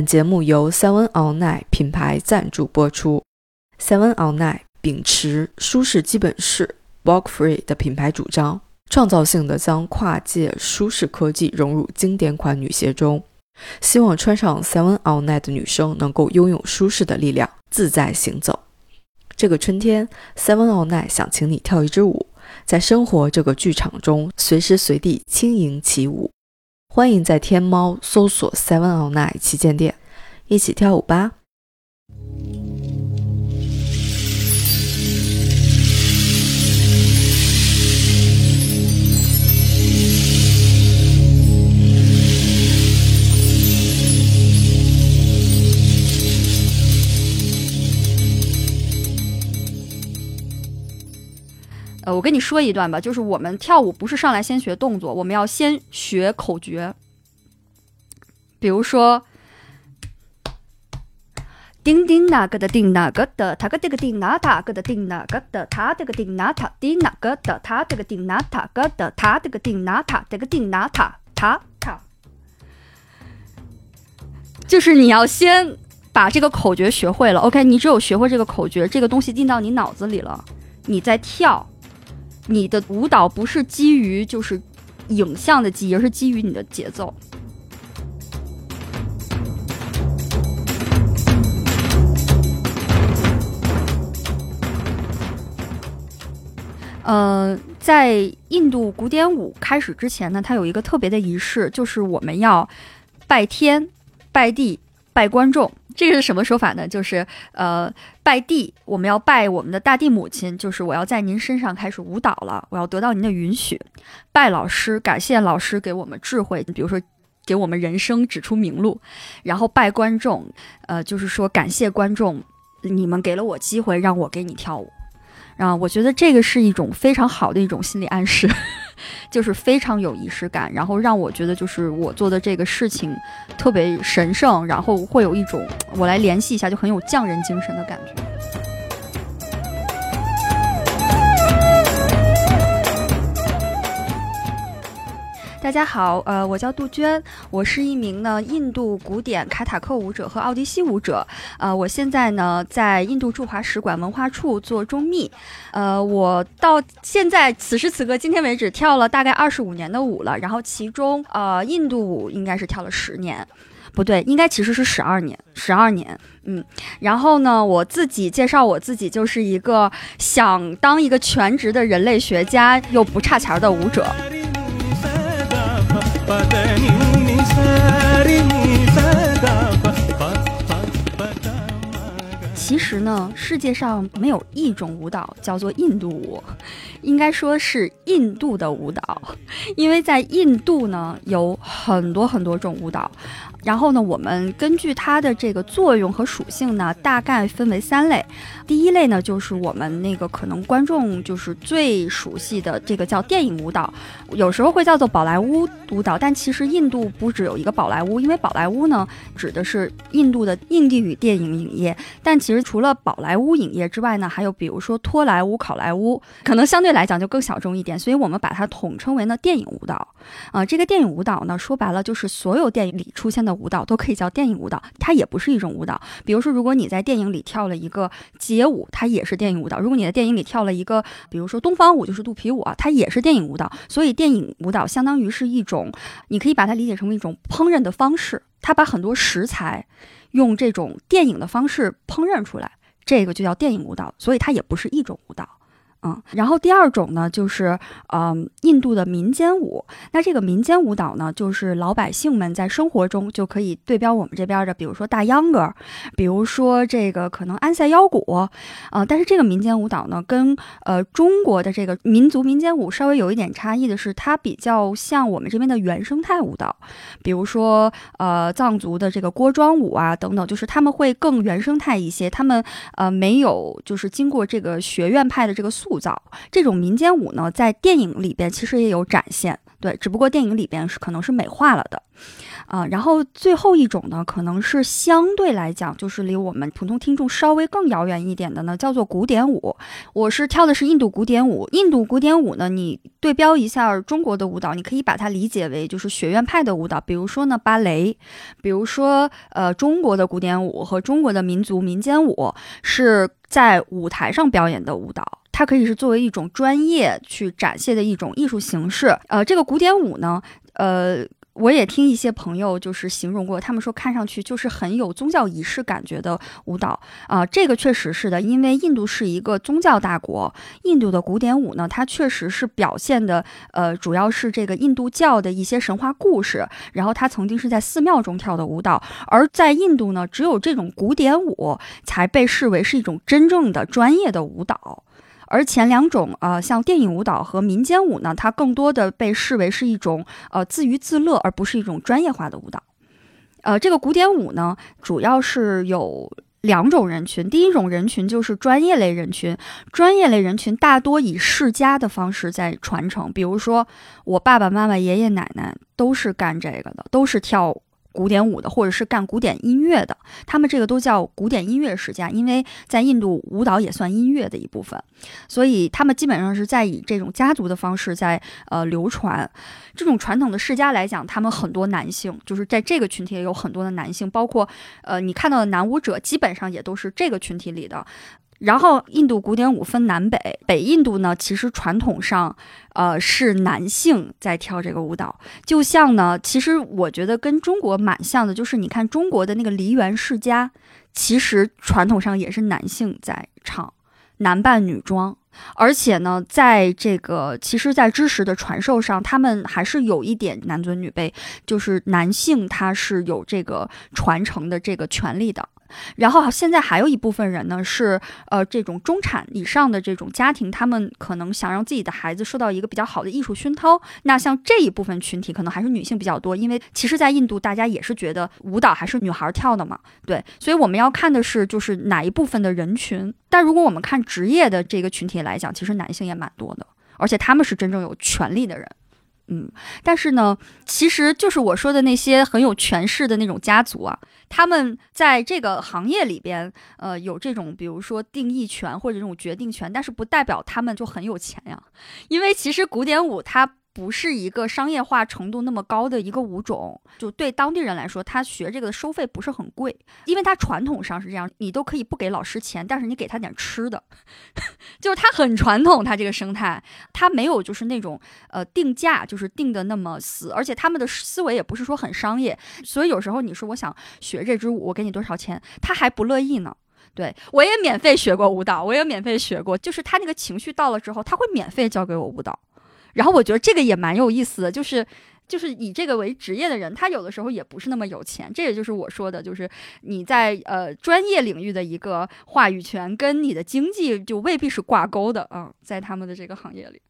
本节目由 Seven All Night 品牌赞助播出。Seven All Night 秉持舒适基本式 （Walk Free） 的品牌主张，创造性的将跨界舒适科技融入经典款女鞋中，希望穿上 Seven All Night 的女生能够拥有舒适的力量，自在行走。这个春天，Seven All Night 想请你跳一支舞，在生活这个剧场中，随时随地轻盈起舞。欢迎在天猫搜索 Seven or Nine 旗舰店，一起跳舞吧。我跟你说一段吧，就是我们跳舞不是上来先学动作，我们要先学口诀。比如说，叮叮哪个的叮哪个的，他个这个叮哪他个的叮哪个的，他这个叮哪他叮哪个的，他这个叮哪他个的，他这个叮哪他这个叮哪他他他，就是你要先把这个口诀学会了。OK，你只有学会这个口诀，这个东西进到你脑子里了，你再跳。你的舞蹈不是基于就是影像的记忆，而是基于你的节奏。呃，在印度古典舞开始之前呢，它有一个特别的仪式，就是我们要拜天、拜地、拜观众。这个是什么说法呢？就是呃，拜地，我们要拜我们的大地母亲，就是我要在您身上开始舞蹈了，我要得到您的允许。拜老师，感谢老师给我们智慧，比如说给我们人生指出明路。然后拜观众，呃，就是说感谢观众，你们给了我机会让我给你跳舞。啊，我觉得这个是一种非常好的一种心理暗示。就是非常有仪式感，然后让我觉得就是我做的这个事情特别神圣，然后会有一种我来联系一下就很有匠人精神的感觉。大家好，呃，我叫杜鹃，我是一名呢印度古典卡塔克舞者和奥迪西舞者，呃，我现在呢在印度驻华使馆文化处做中秘，呃，我到现在此时此刻今天为止跳了大概二十五年的舞了，然后其中呃印度舞应该是跳了十年，不对，应该其实是十二年，十二年，嗯，然后呢我自己介绍我自己就是一个想当一个全职的人类学家又不差钱的舞者。其实呢，世界上没有一种舞蹈叫做印度舞，应该说是印度的舞蹈，因为在印度呢有很多很多种舞蹈。然后呢，我们根据它的这个作用和属性呢，大概分为三类。第一类呢，就是我们那个可能观众就是最熟悉的这个叫电影舞蹈，有时候会叫做宝莱坞舞蹈。但其实印度不只有一个宝莱坞，因为宝莱坞呢指的是印度的印地语电影影业。但其实除了宝莱坞影业之外呢，还有比如说托莱坞、考莱坞，可能相对来讲就更小众一点。所以我们把它统称为呢电影舞蹈。啊，这个电影舞蹈呢，说白了就是所有电影里出现的。舞蹈都可以叫电影舞蹈，它也不是一种舞蹈。比如说，如果你在电影里跳了一个街舞，它也是电影舞蹈；如果你在电影里跳了一个，比如说东方舞，就是肚皮舞啊，它也是电影舞蹈。所以，电影舞蹈相当于是一种，你可以把它理解成为一种烹饪的方式。它把很多食材用这种电影的方式烹饪出来，这个就叫电影舞蹈。所以，它也不是一种舞蹈。嗯，然后第二种呢，就是嗯，印度的民间舞。那这个民间舞蹈呢，就是老百姓们在生活中就可以对标我们这边的，比如说大秧歌，比如说这个可能安塞腰鼓，呃，但是这个民间舞蹈呢，跟呃中国的这个民族民间舞稍微有一点差异的是，它比较像我们这边的原生态舞蹈，比如说呃藏族的这个锅庄舞啊等等，就是他们会更原生态一些，他们呃没有就是经过这个学院派的这个塑。塑造这种民间舞呢，在电影里边其实也有展现。对，只不过电影里边是可能是美化了的。啊，然后最后一种呢，可能是相对来讲，就是离我们普通听众稍微更遥远一点的呢，叫做古典舞。我是跳的是印度古典舞。印度古典舞呢，你对标一下中国的舞蹈，你可以把它理解为就是学院派的舞蹈，比如说呢芭蕾，比如说呃中国的古典舞和中国的民族民间舞是在舞台上表演的舞蹈，它可以是作为一种专业去展现的一种艺术形式。呃，这个古典舞呢，呃。我也听一些朋友就是形容过，他们说看上去就是很有宗教仪式感觉的舞蹈啊，这个确实是的，因为印度是一个宗教大国，印度的古典舞呢，它确实是表现的，呃，主要是这个印度教的一些神话故事，然后它曾经是在寺庙中跳的舞蹈，而在印度呢，只有这种古典舞才被视为是一种真正的专业的舞蹈。而前两种，呃，像电影舞蹈和民间舞呢，它更多的被视为是一种，呃，自娱自乐，而不是一种专业化的舞蹈。呃，这个古典舞呢，主要是有两种人群，第一种人群就是专业类人群，专业类人群大多以世家的方式在传承，比如说我爸爸妈妈、爷爷奶奶都是干这个的，都是跳。古典舞的，或者是干古典音乐的，他们这个都叫古典音乐世家，因为在印度舞蹈也算音乐的一部分，所以他们基本上是在以这种家族的方式在呃流传。这种传统的世家来讲，他们很多男性，就是在这个群体也有很多的男性，包括呃你看到的男舞者，基本上也都是这个群体里的。然后，印度古典舞分南北，北印度呢，其实传统上，呃，是男性在跳这个舞蹈。就像呢，其实我觉得跟中国蛮像的，就是你看中国的那个梨园世家，其实传统上也是男性在唱，男扮女装。而且呢，在这个其实，在知识的传授上，他们还是有一点男尊女卑，就是男性他是有这个传承的这个权利的。然后现在还有一部分人呢，是呃这种中产以上的这种家庭，他们可能想让自己的孩子受到一个比较好的艺术熏陶。那像这一部分群体，可能还是女性比较多，因为其实，在印度大家也是觉得舞蹈还是女孩跳的嘛，对。所以我们要看的是就是哪一部分的人群。但如果我们看职业的这个群体来讲，其实男性也蛮多的，而且他们是真正有权利的人。嗯，但是呢，其实就是我说的那些很有权势的那种家族啊。他们在这个行业里边，呃，有这种比如说定义权或者这种决定权，但是不代表他们就很有钱呀，因为其实古典舞它。不是一个商业化程度那么高的一个舞种，就对当地人来说，他学这个的收费不是很贵，因为他传统上是这样，你都可以不给老师钱，但是你给他点吃的，就是他很传统，他这个生态，他没有就是那种呃定价就是定的那么死，而且他们的思维也不是说很商业，所以有时候你说我想学这支舞，我给你多少钱，他还不乐意呢。对我也免费学过舞蹈，我也免费学过，就是他那个情绪到了之后，他会免费教给我舞蹈。然后我觉得这个也蛮有意思的，就是就是以这个为职业的人，他有的时候也不是那么有钱。这也就是我说的，就是你在呃专业领域的一个话语权，跟你的经济就未必是挂钩的啊，在他们的这个行业里。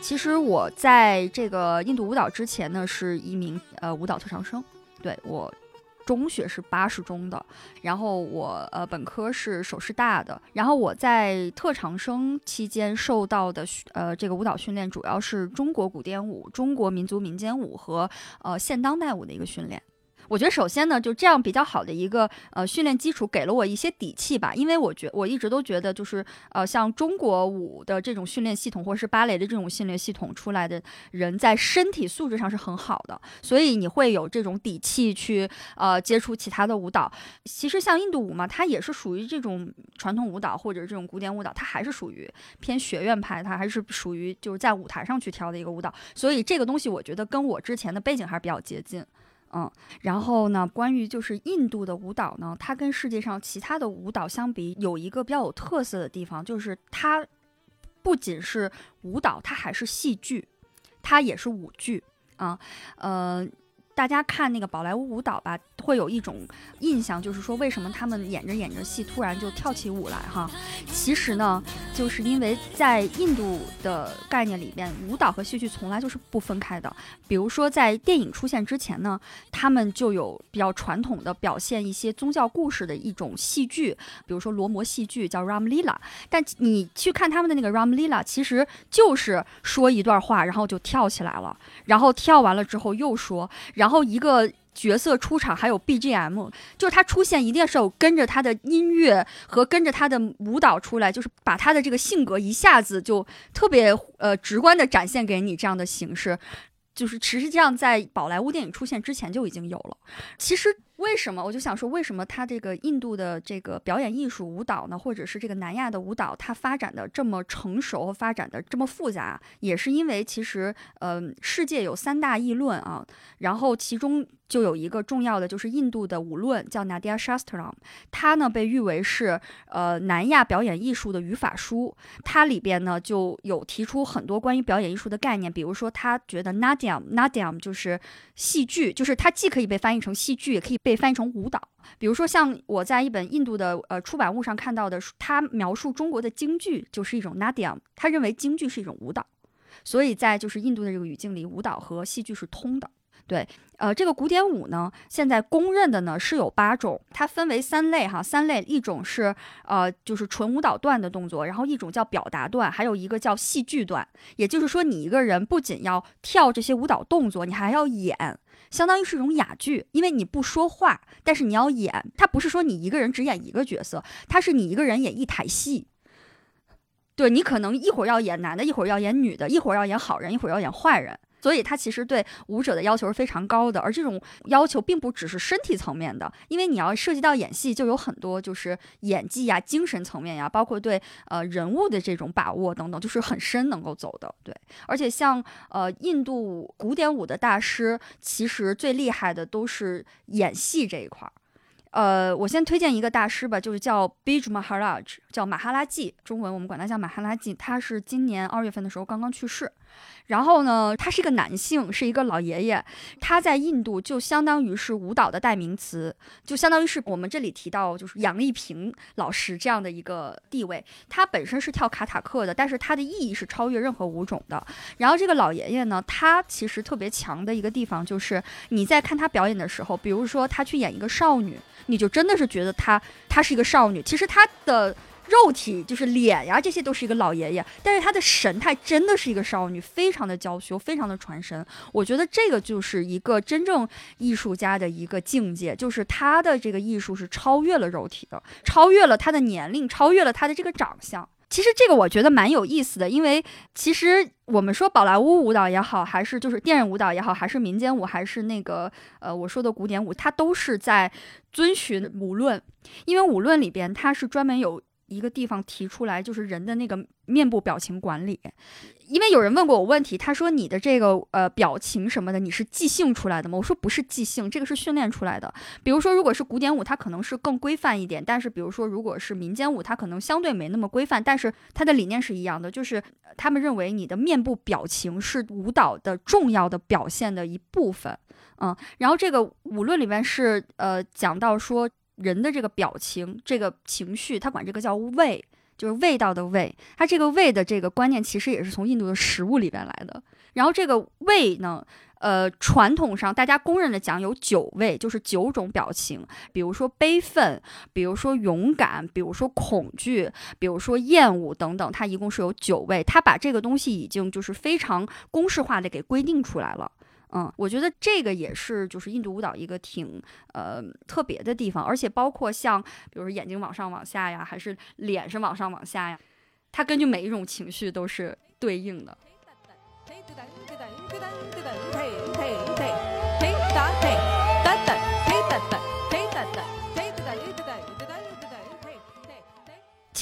其实我在这个印度舞蹈之前呢，是一名呃舞蹈特长生，对我。中学是八十中的，然后我呃本科是首师大的，然后我在特长生期间受到的呃这个舞蹈训练主要是中国古典舞、中国民族民间舞和呃现当代舞的一个训练。我觉得首先呢，就这样比较好的一个呃训练基础，给了我一些底气吧。因为我觉我一直都觉得，就是呃像中国舞的这种训练系统，或者是芭蕾的这种训练系统出来的人，在身体素质上是很好的，所以你会有这种底气去呃接触其他的舞蹈。其实像印度舞嘛，它也是属于这种传统舞蹈或者这种古典舞蹈，它还是属于偏学院派，它还是属于就是在舞台上去跳的一个舞蹈。所以这个东西，我觉得跟我之前的背景还是比较接近。嗯，然后呢，关于就是印度的舞蹈呢，它跟世界上其他的舞蹈相比，有一个比较有特色的地方，就是它不仅是舞蹈，它还是戏剧，它也是舞剧啊。呃，大家看那个宝莱坞舞蹈吧，会有一种印象，就是说为什么他们演着演着戏突然就跳起舞来哈？其实呢，就是因为在印度的概念里边，舞蹈和戏剧从来就是不分开的。比如说在电影出现之前呢，他们就有比较传统的表现一些宗教故事的一种戏剧，比如说罗摩戏剧叫 Ram Lila。但你去看他们的那个 Ram Lila，其实就是说一段话，然后就跳起来了，然后跳完了之后又说，然后后一个角色出场还有 BGM，就是他出现一定是有跟着他的音乐和跟着他的舞蹈出来，就是把他的这个性格一下子就特别呃直观的展现给你这样的形式。就是其实这样在宝莱坞电影出现之前就已经有了。其实为什么我就想说，为什么他这个印度的这个表演艺术舞蹈呢，或者是这个南亚的舞蹈，它发展的这么成熟发展的这么复杂，也是因为其实呃世界有三大议论啊，然后其中。就有一个重要的，就是印度的舞论叫 Nadia Shastram，它呢被誉为是呃南亚表演艺术的语法书。它里边呢就有提出很多关于表演艺术的概念，比如说他觉得 Nadia Nadia 就是戏剧，就是它既可以被翻译成戏剧，也可以被翻译成舞蹈。比如说像我在一本印度的呃出版物上看到的，他描述中国的京剧就是一种 Nadia，他认为京剧是一种舞蹈，所以在就是印度的这个语境里，舞蹈和戏剧是通的。对，呃，这个古典舞呢，现在公认的呢是有八种，它分为三类哈，三类，一种是呃就是纯舞蹈段的动作，然后一种叫表达段，还有一个叫戏剧段。也就是说，你一个人不仅要跳这些舞蹈动作，你还要演，相当于是一种哑剧，因为你不说话，但是你要演。它不是说你一个人只演一个角色，它是你一个人演一台戏。对你可能一会儿要演男的，一会儿要演女的，一会儿要演好人，一会儿要演坏人。所以，他其实对舞者的要求是非常高的，而这种要求并不只是身体层面的，因为你要涉及到演戏，就有很多就是演技呀、精神层面呀，包括对呃人物的这种把握等等，就是很深能够走的。对，而且像呃印度古典舞的大师，其实最厉害的都是演戏这一块儿。呃，我先推荐一个大师吧，就是叫 Bij Maharaj，叫马哈拉季，中文我们管他叫马哈拉季，他是今年二月份的时候刚刚去世。然后呢，他是一个男性，是一个老爷爷。他在印度就相当于是舞蹈的代名词，就相当于是我们这里提到就是杨丽萍老师这样的一个地位。他本身是跳卡塔克的，但是他的意义是超越任何舞种的。然后这个老爷爷呢，他其实特别强的一个地方就是你在看他表演的时候，比如说他去演一个少女，你就真的是觉得他他是一个少女。其实他的。肉体就是脸呀，这些都是一个老爷爷，但是他的神态真的是一个少女，非常的娇羞，非常的传神。我觉得这个就是一个真正艺术家的一个境界，就是他的这个艺术是超越了肉体的，超越了他的年龄，超越了他的这个长相。其实这个我觉得蛮有意思的，因为其实我们说宝莱坞舞蹈也好，还是就是电影舞蹈也好，还是民间舞，还是那个呃我说的古典舞，它都是在遵循舞论，因为舞论里边它是专门有。一个地方提出来，就是人的那个面部表情管理。因为有人问过我问题，他说你的这个呃表情什么的，你是即兴出来的吗？我说不是即兴，这个是训练出来的。比如说，如果是古典舞，它可能是更规范一点；但是比如说，如果是民间舞，它可能相对没那么规范，但是它的理念是一样的，就是他们认为你的面部表情是舞蹈的重要的表现的一部分。嗯，然后这个舞论里面是呃讲到说。人的这个表情、这个情绪，他管这个叫味，就是味道的味。它这个味的这个观念，其实也是从印度的食物里边来的。然后这个味呢，呃，传统上大家公认的讲有九味，就是九种表情，比如说悲愤，比如说勇敢，比如说恐惧，比如说厌恶等等，它一共是有九味。他把这个东西已经就是非常公式化的给规定出来了。嗯，我觉得这个也是就是印度舞蹈一个挺呃特别的地方，而且包括像比如说眼睛往上往下呀，还是脸是往上往下呀，它根据每一种情绪都是对应的。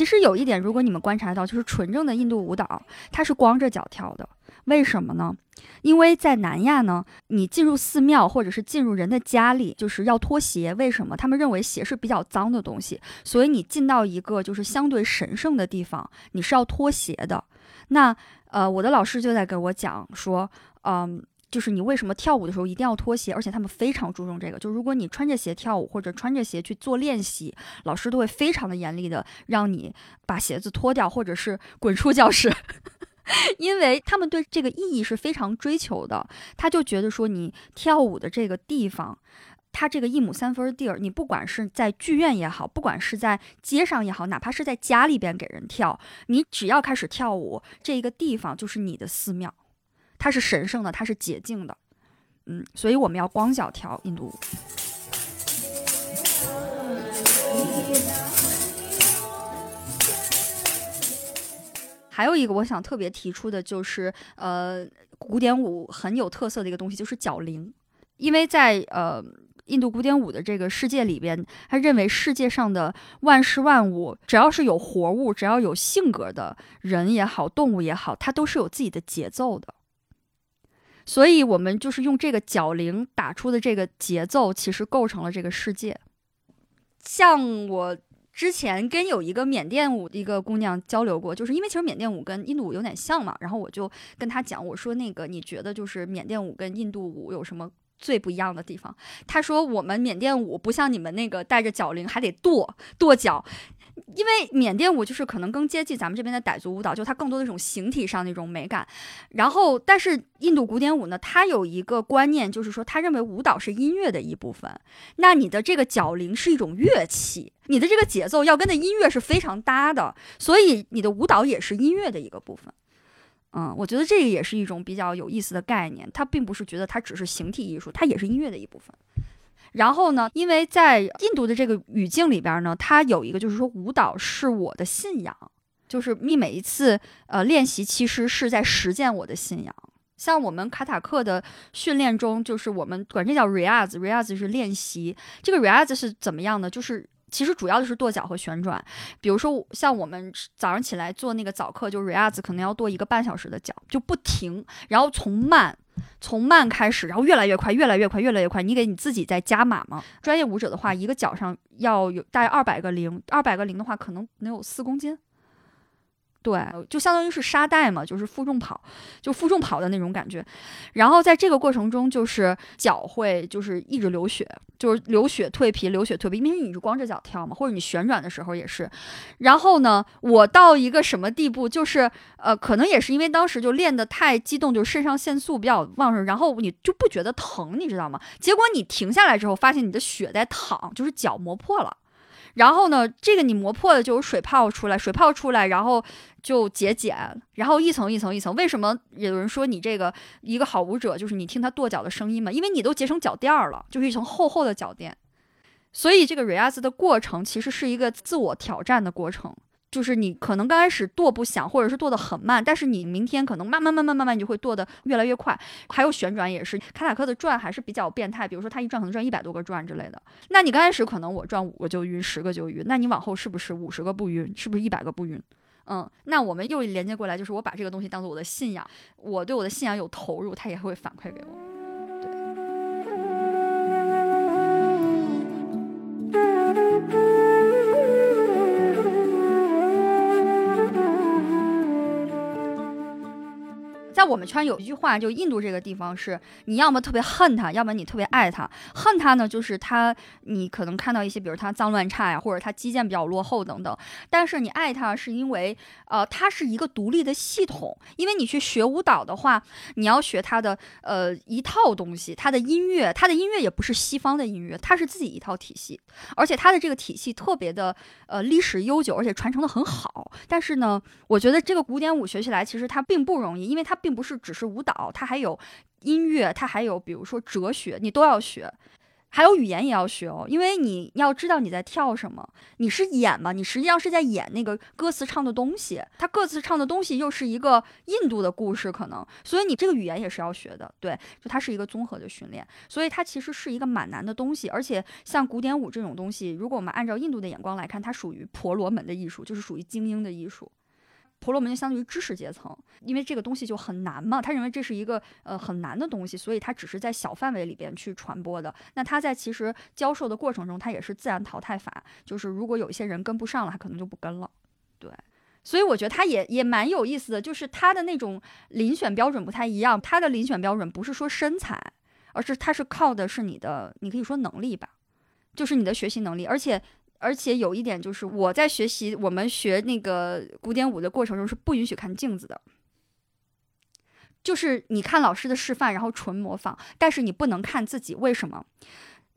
其实有一点，如果你们观察到，就是纯正的印度舞蹈，它是光着脚跳的。为什么呢？因为在南亚呢，你进入寺庙或者是进入人的家里，就是要脱鞋。为什么？他们认为鞋是比较脏的东西，所以你进到一个就是相对神圣的地方，你是要脱鞋的。那呃，我的老师就在给我讲说，嗯，就是你为什么跳舞的时候一定要脱鞋，而且他们非常注重这个。就如果你穿着鞋跳舞或者穿着鞋去做练习，老师都会非常的严厉的让你把鞋子脱掉，或者是滚出教室，因为他们对这个意义是非常追求的。他就觉得说，你跳舞的这个地方。它这个一亩三分地儿，你不管是在剧院也好，不管是在街上也好，哪怕是在家里边给人跳，你只要开始跳舞，这个地方就是你的寺庙，它是神圣的，它是洁净的，嗯，所以我们要光脚跳印度舞。还有一个我想特别提出的就是，呃，古典舞很有特色的一个东西就是脚铃，因为在呃。印度古典舞的这个世界里边，他认为世界上的万事万物，只要是有活物，只要有性格的人也好，动物也好，它都是有自己的节奏的。所以，我们就是用这个脚铃打出的这个节奏，其实构成了这个世界。像我之前跟有一个缅甸舞的一个姑娘交流过，就是因为其实缅甸舞跟印度舞有点像嘛，然后我就跟她讲，我说那个你觉得就是缅甸舞跟印度舞有什么？最不一样的地方，他说我们缅甸舞不像你们那个带着脚铃还得跺跺脚，因为缅甸舞就是可能更接近咱们这边的傣族舞蹈，就它更多的一种形体上的一种美感。然后，但是印度古典舞呢，它有一个观念，就是说他认为舞蹈是音乐的一部分，那你的这个脚铃是一种乐器，你的这个节奏要跟的音乐是非常搭的，所以你的舞蹈也是音乐的一个部分。嗯，我觉得这个也是一种比较有意思的概念。它并不是觉得它只是形体艺术，它也是音乐的一部分。然后呢，因为在印度的这个语境里边呢，它有一个就是说，舞蹈是我的信仰，就是你每一次呃练习其实是在实践我的信仰。像我们卡塔克的训练中，就是我们管这叫 reaz，reaz 是练习。这个 reaz 是怎么样呢？就是。其实主要就是跺脚和旋转，比如说像我们早上起来做那个早课，就 Reaz 可能要跺一个半小时的脚，就不停，然后从慢从慢开始，然后越来越快，越来越快，越来越快。你给你自己在加码嘛？专业舞者的话，一个脚上要有大概二百个零，二百个零的话，可能能有四公斤。对，就相当于是沙袋嘛，就是负重跑，就负重跑的那种感觉。然后在这个过程中，就是脚会就是一直流血，就是流血蜕皮，流血蜕皮，因为你是光着脚跳嘛，或者你旋转的时候也是。然后呢，我到一个什么地步，就是呃，可能也是因为当时就练得太激动，就肾上腺素比较旺盛，然后你就不觉得疼，你知道吗？结果你停下来之后，发现你的血在淌，就是脚磨破了。然后呢，这个你磨破了就有水泡出来，水泡出来，然后就结茧，然后一层一层一层。为什么有人说你这个一个好舞者就是你听他跺脚的声音嘛？因为你都结成脚垫了，就是一层厚厚的脚垫。所以这个 r e a s 的过程其实是一个自我挑战的过程。就是你可能刚开始跺不响，或者是跺得很慢，但是你明天可能慢慢慢慢慢慢你就会跺得越来越快。还有旋转也是，卡塔克的转还是比较变态，比如说他一转可能转一百多个转之类的。那你刚开始可能我转五个就晕，十个就晕，那你往后是不是五十个不晕？是不是一百个不晕？嗯，那我们又连接过来，就是我把这个东西当做我的信仰，我对我的信仰有投入，它也会反馈给我。我们圈有一句话，就印度这个地方是，你要么特别恨他，要么你特别爱他。恨他呢，就是他，你可能看到一些，比如他脏乱差呀，或者他基建比较落后等等。但是你爱他，是因为，呃，他是一个独立的系统。因为你去学舞蹈的话，你要学他的，呃，一套东西，他的音乐，他的音乐也不是西方的音乐，他是自己一套体系，而且他的这个体系特别的，呃，历史悠久，而且传承的很好。但是呢，我觉得这个古典舞学起来其实它并不容易，因为它并。不不是只是舞蹈，它还有音乐，它还有比如说哲学，你都要学，还有语言也要学哦，因为你要知道你在跳什么，你是演嘛，你实际上是在演那个歌词唱的东西，它歌词唱的东西又是一个印度的故事，可能，所以你这个语言也是要学的，对，就它是一个综合的训练，所以它其实是一个蛮难的东西，而且像古典舞这种东西，如果我们按照印度的眼光来看，它属于婆罗门的艺术，就是属于精英的艺术。婆罗门就相当于知识阶层，因为这个东西就很难嘛，他认为这是一个呃很难的东西，所以他只是在小范围里边去传播的。那他在其实教授的过程中，他也是自然淘汰法，就是如果有一些人跟不上了，他可能就不跟了。对，所以我觉得他也也蛮有意思的，就是他的那种遴选标准不太一样。他的遴选标准不是说身材，而是他是靠的是你的，你可以说能力吧，就是你的学习能力。而且而且有一点就是，我在学习我们学那个古典舞的过程中是不允许看镜子的，就是你看老师的示范，然后纯模仿，但是你不能看自己。为什么？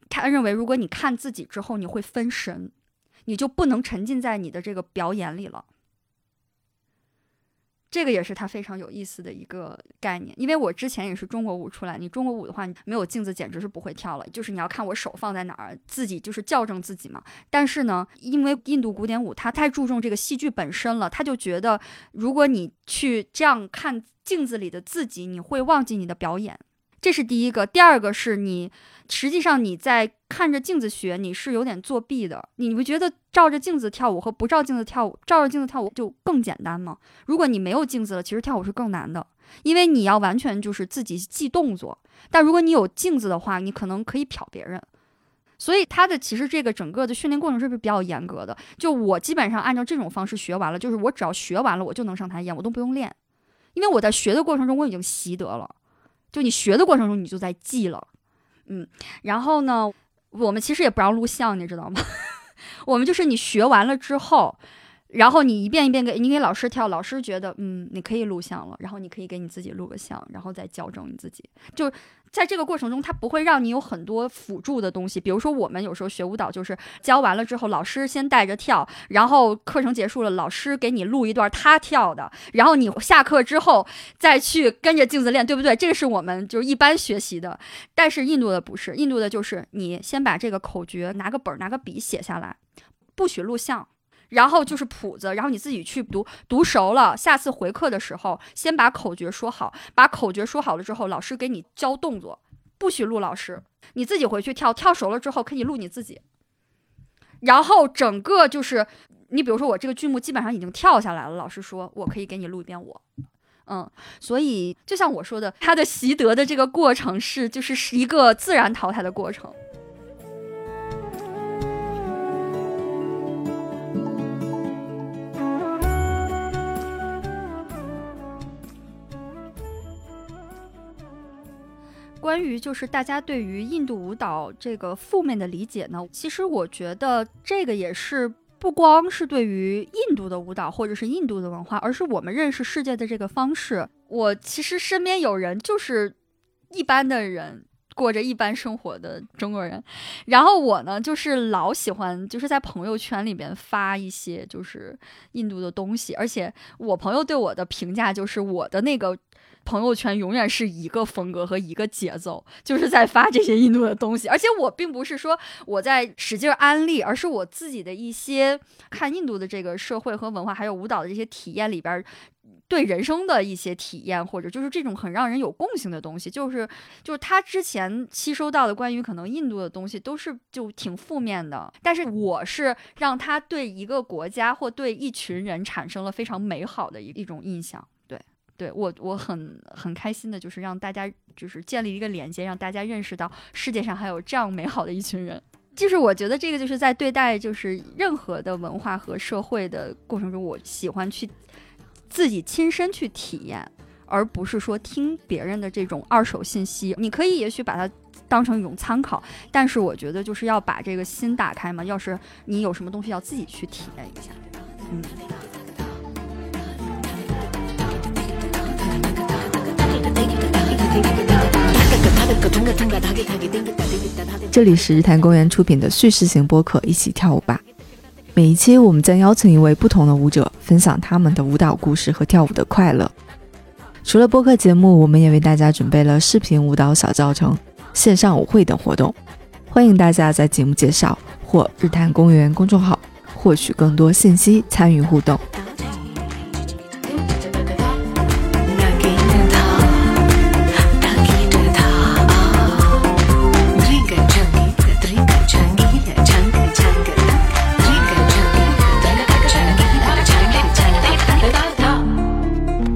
他认为如果你看自己之后，你会分神，你就不能沉浸在你的这个表演里了。这个也是它非常有意思的一个概念，因为我之前也是中国舞出来，你中国舞的话，你没有镜子简直是不会跳了，就是你要看我手放在哪儿，自己就是校正自己嘛。但是呢，因为印度古典舞它太注重这个戏剧本身了，他就觉得如果你去这样看镜子里的自己，你会忘记你的表演。这是第一个，第二个是你，实际上你在看着镜子学，你是有点作弊的。你不觉得照着镜子跳舞和不照镜子跳舞，照着镜子跳舞就更简单吗？如果你没有镜子了，其实跳舞是更难的，因为你要完全就是自己记动作。但如果你有镜子的话，你可能可以瞟别人。所以他的其实这个整个的训练过程是不是比较严格的。就我基本上按照这种方式学完了，就是我只要学完了，我就能上台演，我都不用练，因为我在学的过程中我已经习得了。就你学的过程中，你就在记了，嗯，然后呢，我们其实也不让录像，你知道吗？我们就是你学完了之后，然后你一遍一遍给你给老师跳，老师觉得嗯你可以录像了，然后你可以给你自己录个像，然后再校正你自己，就。在这个过程中，他不会让你有很多辅助的东西，比如说我们有时候学舞蹈，就是教完了之后，老师先带着跳，然后课程结束了，老师给你录一段他跳的，然后你下课之后再去跟着镜子练，对不对？这个是我们就是一般学习的，但是印度的不是，印度的就是你先把这个口诀拿个本儿拿个笔写下来，不许录像。然后就是谱子，然后你自己去读，读熟了，下次回课的时候先把口诀说好，把口诀说好了之后，老师给你教动作，不许录老师，你自己回去跳，跳熟了之后可以录你自己。然后整个就是，你比如说我这个剧目基本上已经跳下来了，老师说我可以给你录一遍我，嗯，所以就像我说的，他的习得的这个过程是就是一个自然淘汰的过程。关于就是大家对于印度舞蹈这个负面的理解呢，其实我觉得这个也是不光是对于印度的舞蹈或者是印度的文化，而是我们认识世界的这个方式。我其实身边有人就是一般的人。过着一般生活的中国人，然后我呢，就是老喜欢就是在朋友圈里边发一些就是印度的东西，而且我朋友对我的评价就是我的那个朋友圈永远是一个风格和一个节奏，就是在发这些印度的东西，而且我并不是说我在使劲安利，而是我自己的一些看印度的这个社会和文化还有舞蹈的这些体验里边。对人生的一些体验，或者就是这种很让人有共性的东西，就是就是他之前吸收到的关于可能印度的东西，都是就挺负面的。但是我是让他对一个国家或对一群人产生了非常美好的一一种印象。对，对我我很很开心的，就是让大家就是建立一个连接，让大家认识到世界上还有这样美好的一群人。就是我觉得这个就是在对待就是任何的文化和社会的过程中，我喜欢去。自己亲身去体验，而不是说听别人的这种二手信息。你可以也许把它当成一种参考，但是我觉得就是要把这个心打开嘛。要是你有什么东西要自己去体验一下，嗯。这里是日坛公园出品的叙事型播客，一起跳舞吧。每一期我们将邀请一位不同的舞者，分享他们的舞蹈故事和跳舞的快乐。除了播客节目，我们也为大家准备了视频舞蹈小教程、线上舞会等活动，欢迎大家在节目介绍或日坛公园公众号获取更多信息，参与互动。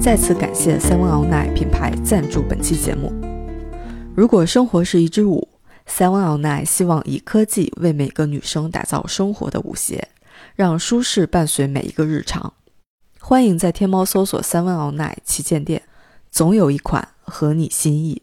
再次感谢 Seven On Nine 品牌赞助本期节目。如果生活是一支舞，Seven On Nine 希望以科技为每个女生打造生活的舞鞋，让舒适伴随每一个日常。欢迎在天猫搜索 “seven all night” 旗舰店，总有一款合你心意。